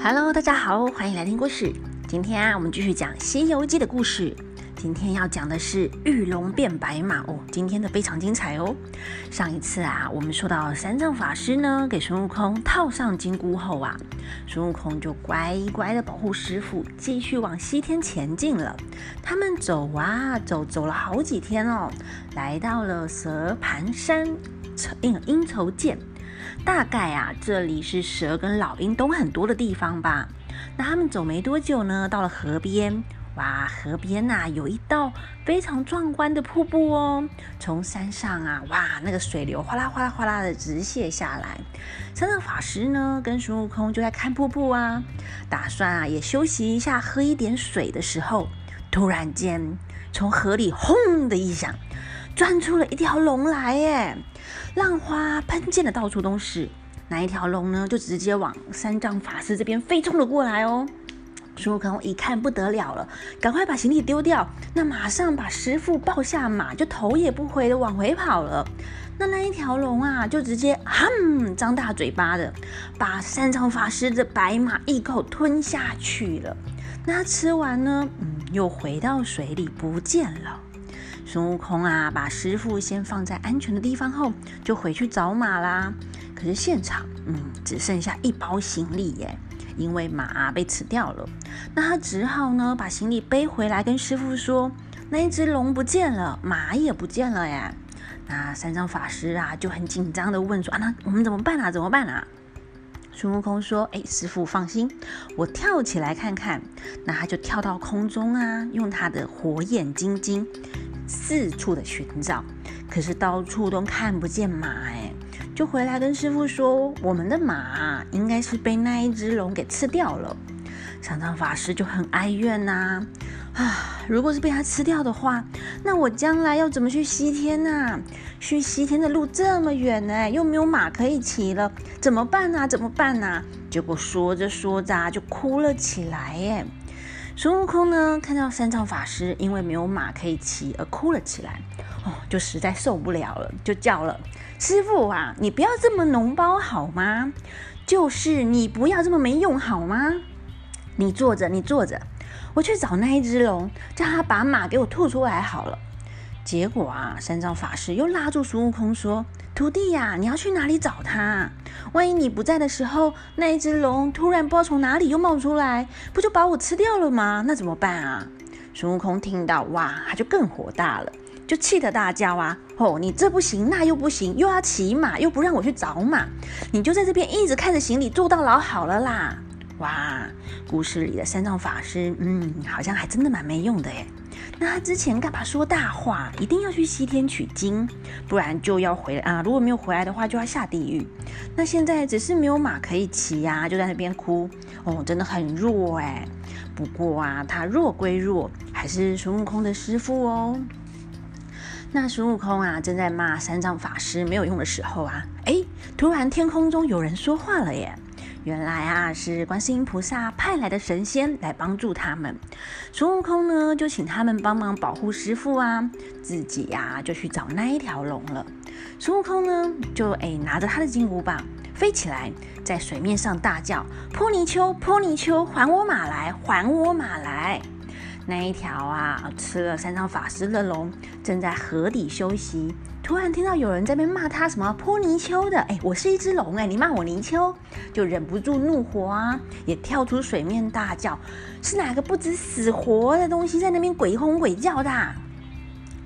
Hello，大家好，欢迎来听故事。今天啊，我们继续讲《西游记》的故事。今天要讲的是玉龙变白马哦，今天的非常精彩哦。上一次啊，我们说到三藏法师呢，给孙悟空套上金箍后啊，孙悟空就乖乖的保护师傅，继续往西天前进了。他们走啊走，走了好几天哦，来到了蛇盘山应应酬涧。大概啊，这里是蛇跟老鹰都很多的地方吧。那他们走没多久呢，到了河边。哇，河边呐有一道非常壮观的瀑布哦。从山上啊，哇，那个水流哗啦哗啦哗啦的直泻下来。三藏法师呢，跟孙悟空就在看瀑布啊，打算啊也休息一下，喝一点水的时候，突然间从河里轰的一响，钻出了一条龙来耶！浪花喷溅的到处都是，那一条龙呢，就直接往三藏法师这边飞冲了过来哦。孙悟空一看不得了了，赶快把行李丢掉，那马上把师傅抱下马，就头也不回的往回跑了。那那一条龙啊，就直接哼张大嘴巴的，把三藏法师的白马一口吞下去了。那吃完呢，嗯，又回到水里不见了。孙悟空啊，把师傅先放在安全的地方后，就回去找马啦。可是现场，嗯，只剩下一包行李耶，因为马被吃掉了。那他只好呢，把行李背回来，跟师傅说：“那一只龙不见了，马也不见了耶。”那三藏法师啊，就很紧张的问说：“啊，那我们怎么办啊？怎么办啊？”孙悟空说：“哎，师傅放心，我跳起来看看。”那他就跳到空中啊，用他的火眼金睛。四处的寻找，可是到处都看不见马哎，就回来跟师傅说，我们的马应该是被那一只龙给吃掉了。三藏法师就很哀怨呐，啊，如果是被他吃掉的话，那我将来要怎么去西天呐？去西天的路这么远呢，又没有马可以骑了，怎么办呢？怎么办呢？结果说着说着就哭了起来耶。孙悟空呢，看到三藏法师因为没有马可以骑而哭了起来，哦，就实在受不了了，就叫了师傅啊，你不要这么脓包好吗？就是你不要这么没用好吗？你坐着，你坐着，我去找那一只龙，叫他把马给我吐出来好了。结果啊，三藏法师又拉住孙悟空说。徒弟呀，你要去哪里找他？万一你不在的时候，那一只龙突然不知道从哪里又冒出来，不就把我吃掉了吗？那怎么办啊？孙悟空听到，哇，他就更火大了，就气得大叫啊！哦，你这不行，那又不行，又要骑马，又不让我去找马，你就在这边一直看着行李坐到老好了啦！哇，故事里的三藏法师，嗯，好像还真的蛮没用的耶。那他之前干嘛说大话？一定要去西天取经，不然就要回啊！如果没有回来的话，就要下地狱。那现在只是没有马可以骑呀，就在那边哭哦，真的很弱哎。不过啊，他弱归弱，还是孙悟空的师傅哦。那孙悟空啊，正在骂三藏法师没有用的时候啊，哎，突然天空中有人说话了耶！原来啊，是观世音菩萨派来的神仙来帮助他们。孙悟空呢，就请他们帮忙保护师傅啊，自己呀就去找那一条龙了。孙悟空呢，就哎拿着他的金箍棒飞起来，在水面上大叫：“泼泥鳅，泼泥鳅，还我马来，还我马来！”那一条啊，吃了三藏法师的龙，正在河底休息。突然听到有人在那边骂他什么泼泥鳅的，哎，我是一只龙哎，你骂我泥鳅，就忍不住怒火啊，也跳出水面大叫，是哪个不知死活的东西在那边鬼哄鬼叫的？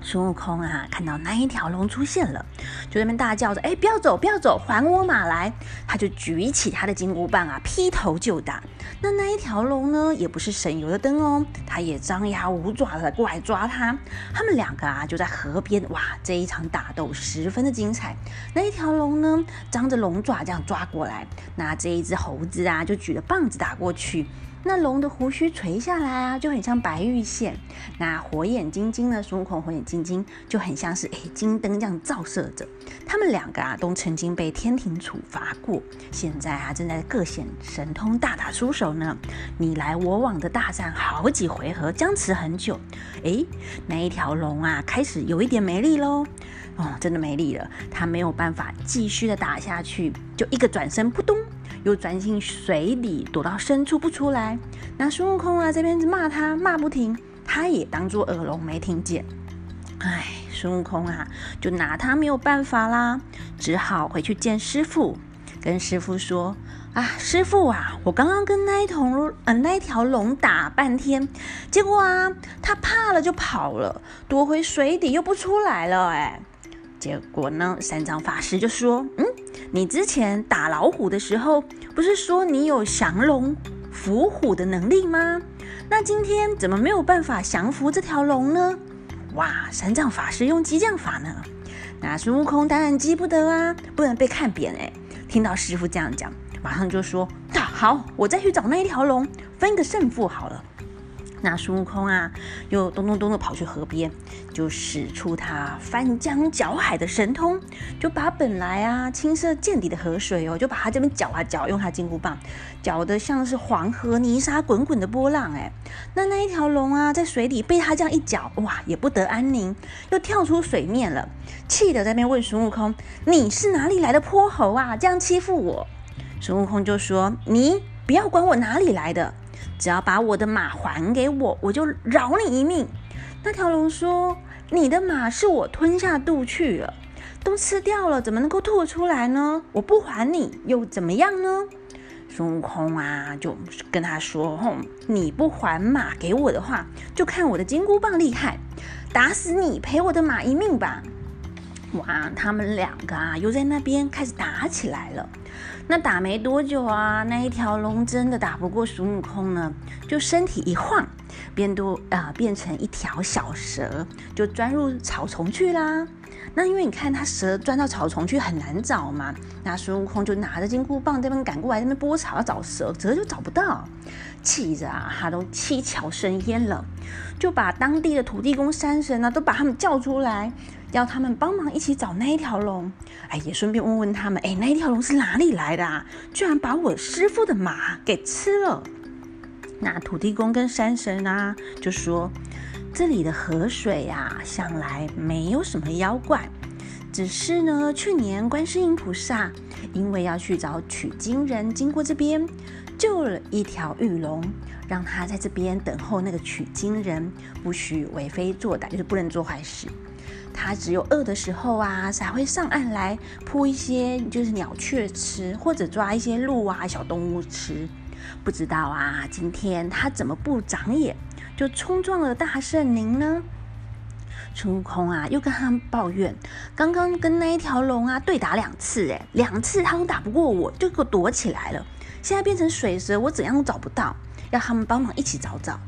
孙悟空啊，看到那一条龙出现了，就在那边大叫着：“哎，不要走，不要走，还我马来！”他就举起他的金箍棒啊，劈头就打。那那一条龙呢，也不是省油的灯哦，他也张牙舞爪的过来抓他。他们两个啊，就在河边，哇，这一场打斗十分的精彩。那一条龙呢，张着龙爪这样抓过来，那这一只猴子啊，就举着棒子打过去。那龙的胡须垂下来啊，就很像白玉线。那火眼金睛呢？孙悟空火眼金睛就很像是哎金灯这样照射着。他们两个啊，都曾经被天庭处罚过，现在啊正在各显神通，大打出手呢。你来我往的大战好几回合，僵持很久。哎，那一条龙啊，开始有一点没力喽。哦，真的没力了，他没有办法继续的打下去，就一个转身，扑通。又钻进水里，躲到深处不出来。那孙悟空啊，这边骂他骂不停，他也当作耳聋没听见。哎，孙悟空啊，就拿他没有办法啦，只好回去见师傅，跟师傅说。啊，师傅啊，我刚刚跟那一头呃那一条龙打半天，结果啊，他怕了就跑了，躲回水底又不出来了。哎，结果呢，三藏法师就说：“嗯，你之前打老虎的时候，不是说你有降龙伏虎的能力吗？那今天怎么没有办法降服这条龙呢？”哇，三藏法师用激将法呢，那孙悟空当然急不得啊，不能被看扁哎。听到师傅这样讲。马上就说：“那好，我再去找那一条龙，分个胜负好了。”那孙悟空啊，又咚咚咚的跑去河边，就使出他翻江搅海的神通，就把本来啊青色见底的河水哦，就把它这边搅啊搅，用他金箍棒搅得像是黄河泥沙滚滚的波浪。哎，那那一条龙啊，在水里被他这样一搅，哇，也不得安宁，又跳出水面了，气得在那边问孙悟空：“你是哪里来的泼猴啊？这样欺负我？”孙悟空就说：“你不要管我哪里来的，只要把我的马还给我，我就饶你一命。”那条龙说：“你的马是我吞下肚去了，都吃掉了，怎么能够吐出来呢？我不还你又怎么样呢？”孙悟空啊，就跟他说：“哼，你不还马给我的话，就看我的金箍棒厉害，打死你赔我的马一命吧！”哇，他们两个啊，又在那边开始打起来了。那打没多久啊，那一条龙真的打不过孙悟空呢，就身体一晃，变多啊，变成一条小蛇，就钻入草丛去啦。那因为你看它蛇钻到草丛去很难找嘛，那孙悟空就拿着金箍棒这边赶过来，这边拨草要找蛇，蛇就找不到，气着啊，他都七窍生烟了，就把当地的土地公、山神呢，都把他们叫出来。要他们帮忙一起找那一条龙，哎，也顺便问问他们，哎，那一条龙是哪里来的啊？居然把我师傅的马给吃了。那土地公跟山神啊，就说这里的河水啊，向来没有什么妖怪，只是呢，去年观世音菩萨因为要去找取经人，经过这边救了一条玉龙，让他在这边等候那个取经人，不许为非作歹，就是不能做坏事。它只有饿的时候啊，才会上岸来扑一些就是鸟雀吃，或者抓一些鹿啊小动物吃。不知道啊，今天它怎么不长眼，就冲撞了大圣您呢？孙悟空啊，又跟他们抱怨，刚刚跟那一条龙啊对打两次，哎，两次他都打不过我，就给我躲起来了。现在变成水蛇，我怎样都找不到，要他们帮忙一起找找。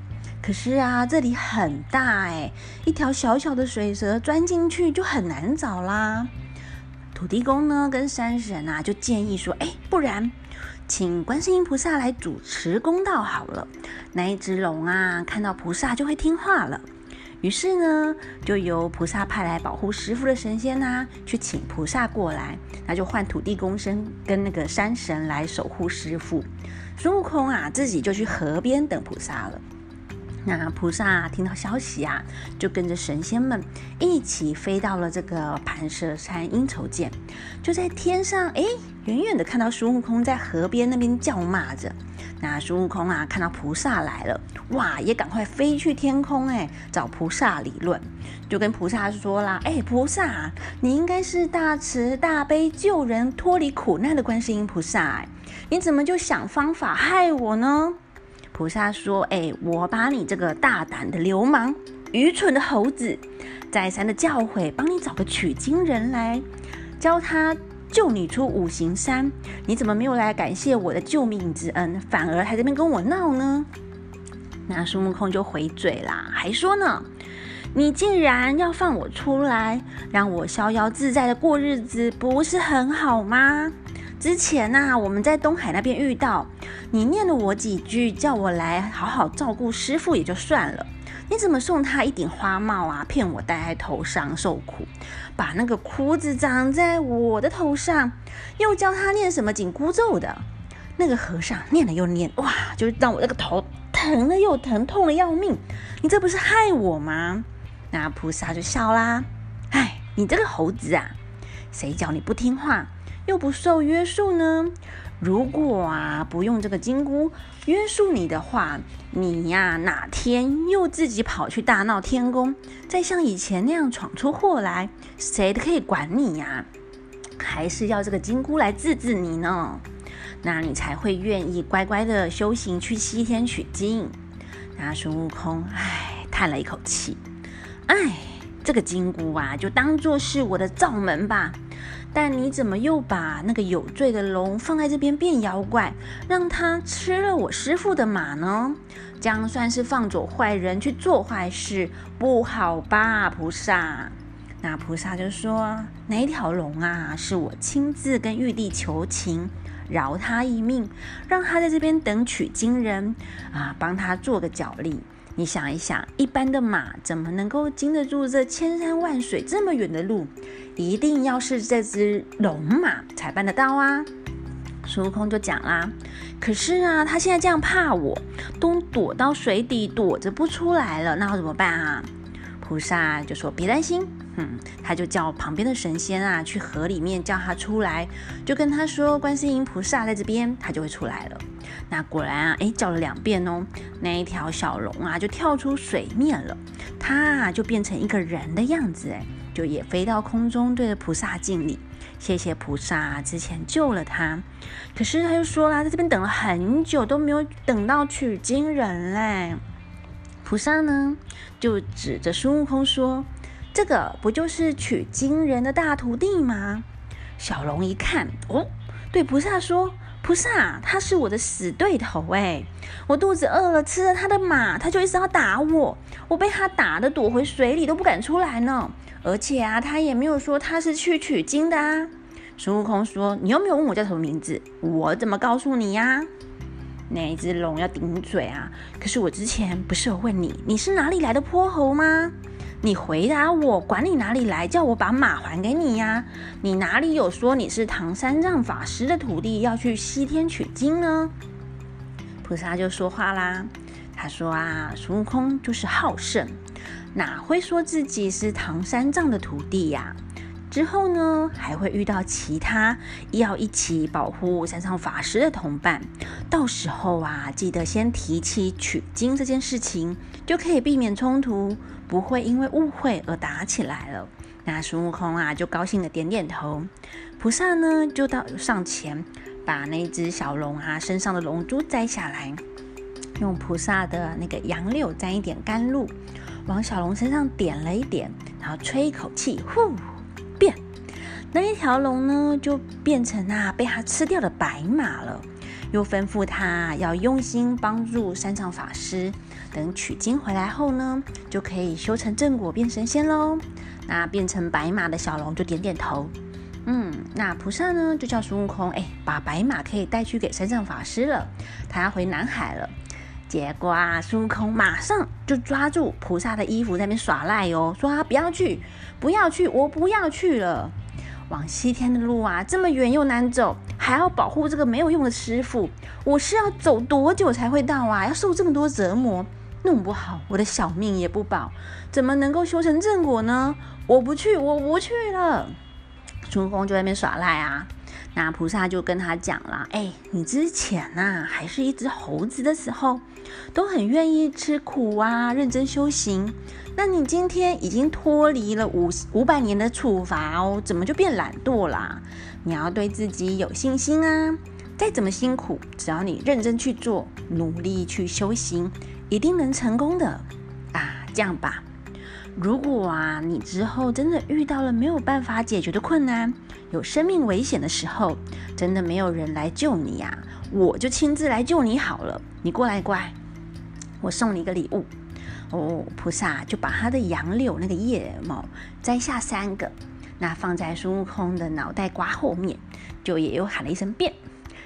可是啊，这里很大哎，一条小小的水蛇钻进去就很难找啦。土地公呢跟山神啊就建议说，哎，不然请观世音菩萨来主持公道好了。那一只龙啊看到菩萨就会听话了。于是呢，就由菩萨派来保护师傅的神仙呐，去请菩萨过来，那就换土地公生跟那个山神来守护师傅。孙悟空啊自己就去河边等菩萨了。那菩萨听到消息啊，就跟着神仙们一起飞到了这个盘蛇山阴愁涧，就在天上，哎，远远的看到孙悟空在河边那边叫骂着。那孙悟空啊，看到菩萨来了，哇，也赶快飞去天空，哎，找菩萨理论，就跟菩萨说啦，哎，菩萨，你应该是大慈大悲救人脱离苦难的观世音菩萨，你怎么就想方法害我呢？菩萨说：“哎，我把你这个大胆的流氓、愚蠢的猴子，再三的教诲，帮你找个取经人来，教他救你出五行山。你怎么没有来感谢我的救命之恩，反而还在那边跟我闹呢？”那孙悟空就回嘴啦，还说呢：“你竟然要放我出来，让我逍遥自在的过日子，不是很好吗？”之前呐，我们在东海那边遇到你，念了我几句，叫我来好好照顾师傅也就算了。你怎么送他一顶花帽啊？骗我戴在头上受苦，把那个箍子长在我的头上，又教他念什么紧箍咒的？那个和尚念了又念，哇，就让我那个头疼了又疼，痛的要命。你这不是害我吗？那菩萨就笑啦，哎，你这个猴子啊，谁叫你不听话？又不受约束呢？如果啊不用这个金箍约束你的话，你呀哪天又自己跑去大闹天宫，再像以前那样闯出祸来，谁都可以管你呀？还是要这个金箍来治治你呢？那你才会愿意乖乖的修行去西天取经。那孙悟空唉叹了一口气，唉，这个金箍啊，就当做是我的罩门吧。但你怎么又把那个有罪的龙放在这边变妖怪，让他吃了我师傅的马呢？这样算是放走坏人去做坏事，不好吧，菩萨？那菩萨就说：“哪条龙啊，是我亲自跟玉帝求情，饶他一命，让他在这边等取经人啊，帮他做个脚力。你想一想，一般的马怎么能够经得住这千山万水这么远的路？一定要是这只龙马才办得到啊！”孙悟空就讲啦：“可是啊，他现在这样怕我，都躲到水底躲着不出来了，那我怎么办啊？”菩萨就说：“别担心。”嗯，他就叫旁边的神仙啊，去河里面叫他出来，就跟他说观世音菩萨在这边，他就会出来了。那果然啊，哎，叫了两遍哦，那一条小龙啊就跳出水面了，它啊就变成一个人的样子，哎，就也飞到空中，对着菩萨敬礼，谢谢菩萨之前救了他。可是他又说啦，在这边等了很久都没有等到取经人嘞。菩萨呢就指着孙悟空说。这个不就是取经人的大徒弟吗？小龙一看，哦，对菩萨说：“菩萨，他是我的死对头哎！我肚子饿了，吃了他的马，他就一直要打我，我被他打的躲回水里都不敢出来呢。而且啊，他也没有说他是去取经的啊。”孙悟空说：“你又没有问我叫什么名字，我怎么告诉你呀？”那一只龙要顶嘴啊！可是我之前不是有问你，你是哪里来的泼猴吗？你回答我，管你哪里来，叫我把马还给你呀？你哪里有说你是唐三藏法师的徒弟，要去西天取经呢？菩萨就说话啦，他说啊，孙悟空就是好胜，哪会说自己是唐三藏的徒弟呀？之后呢，还会遇到其他要一起保护山上法师的同伴，到时候啊，记得先提起取经这件事情，就可以避免冲突。不会因为误会而打起来了。那孙悟空啊，就高兴的点点头。菩萨呢，就到上前把那只小龙啊身上的龙珠摘下来，用菩萨的那个杨柳沾一点甘露，往小龙身上点了一点，然后吹一口气，呼，变，那一条龙呢，就变成那被他吃掉的白马了。又吩咐他要用心帮助三藏法师，等取经回来后呢，就可以修成正果变神仙喽。那变成白马的小龙就点点头，嗯，那菩萨呢就叫孙悟空，哎，把白马可以带去给三藏法师了，他要回南海了。结果啊，孙悟空马上就抓住菩萨的衣服在那边耍赖哦，说他不要去，不要去，我不要去了。往西天的路啊，这么远又难走，还要保护这个没有用的师傅，我是要走多久才会到啊？要受这么多折磨，弄不好我的小命也不保，怎么能够修成正果呢？我不去，我不去了。孙悟空就在那边耍赖啊，那菩萨就跟他讲了：哎，你之前呐，还是一只猴子的时候，都很愿意吃苦啊，认真修行。那你今天已经脱离了五五百年的处罚哦，怎么就变懒惰啦？你要对自己有信心啊！再怎么辛苦，只要你认真去做，努力去修行，一定能成功的啊！这样吧，如果啊你之后真的遇到了没有办法解决的困难，有生命危险的时候，真的没有人来救你呀，我就亲自来救你好了。你过来，乖，我送你一个礼物。哦，菩萨就把他的杨柳那个叶毛摘下三个，那放在孙悟空的脑袋瓜后面，就也又喊了一声变，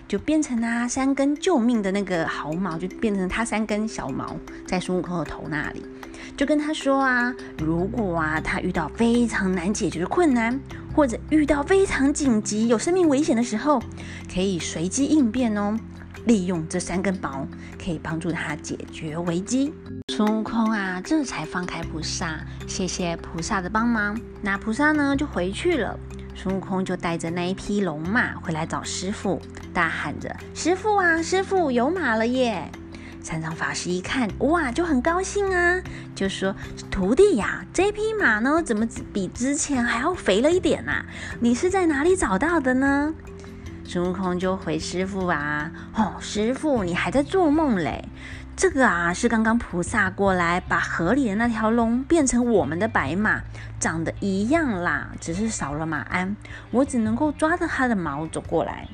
就变成啊三根救命的那个毫毛，就变成他三根小毛在孙悟空的头那里，就跟他说啊，如果啊他遇到非常难解决的困难，或者遇到非常紧急有生命危险的时候，可以随机应变哦。利用这三根毛，可以帮助他解决危机。孙悟空啊，这才放开菩萨，谢谢菩萨的帮忙。那菩萨呢，就回去了。孙悟空就带着那一匹龙马回来找师傅，大喊着：“师傅啊，师傅有马了耶！”三藏法师一看，哇，就很高兴啊，就说：“徒弟呀，这匹马呢，怎么比之前还要肥了一点呐？你是在哪里找到的呢？”孙悟空就回师傅啊：“哦，师傅，你还在做梦嘞？这个啊，是刚刚菩萨过来把河里的那条龙变成我们的白马，长得一样啦，只是少了马鞍，我只能够抓着它的毛走过来。”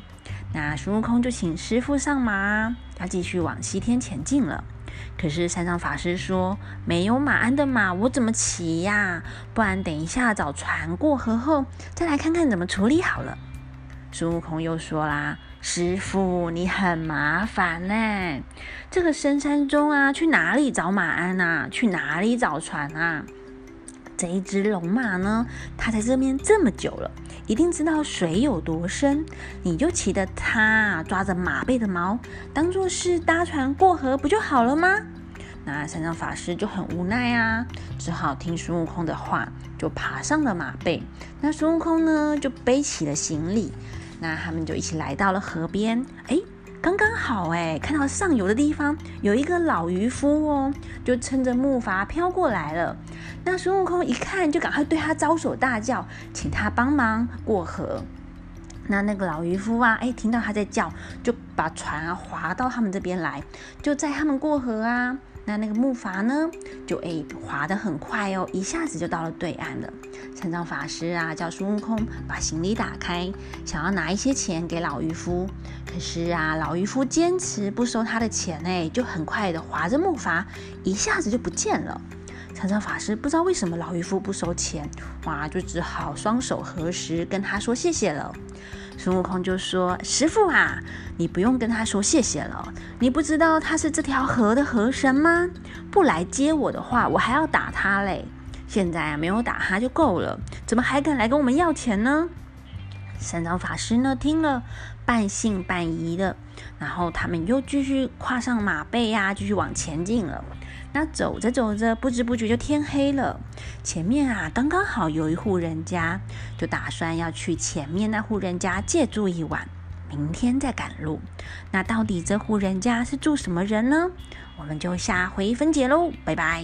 那孙悟空就请师傅上马，要继续往西天前进了。可是三藏法师说：“没有马鞍的马，我怎么骑呀？不然等一下找船过河后，再来看看怎么处理好了。”孙悟空又说啦：“师傅，你很麻烦呢。这个深山中啊，去哪里找马鞍啊？去哪里找船啊？这一只龙马呢，它在这边这么久了。”一定知道水有多深，你就骑着它，抓着马背的毛，当做是搭船过河，不就好了吗？那三藏法师就很无奈啊，只好听孙悟空的话，就爬上了马背。那孙悟空呢，就背起了行李，那他们就一起来到了河边。哎。刚刚好哎，看到上游的地方有一个老渔夫哦，就撑着木筏飘过来了。那孙悟空一看，就赶快对他招手大叫，请他帮忙过河。那那个老渔夫啊，哎，听到他在叫，就把船啊划到他们这边来，就载他们过河啊。那那个木筏呢，就哎划得很快哦，一下子就到了对岸了。三藏法师啊，叫孙悟空把行李打开，想要拿一些钱给老渔夫。可是啊，老渔夫坚持不收他的钱，哎，就很快的划着木筏，一下子就不见了。三藏法师不知道为什么老渔夫不收钱，哇，就只好双手合十跟他说谢谢了。孙悟空就说：“师傅啊，你不用跟他说谢谢了。你不知道他是这条河的河神吗？不来接我的话，我还要打他嘞。现在啊，没有打他就够了，怎么还敢来跟我们要钱呢？”三藏法师呢，听了半信半疑的，然后他们又继续跨上马背呀，继续往前进了。那走着走着，不知不觉就天黑了。前面啊，刚刚好有一户人家，就打算要去前面那户人家借住一晚，明天再赶路。那到底这户人家是住什么人呢？我们就下回分解喽，拜拜。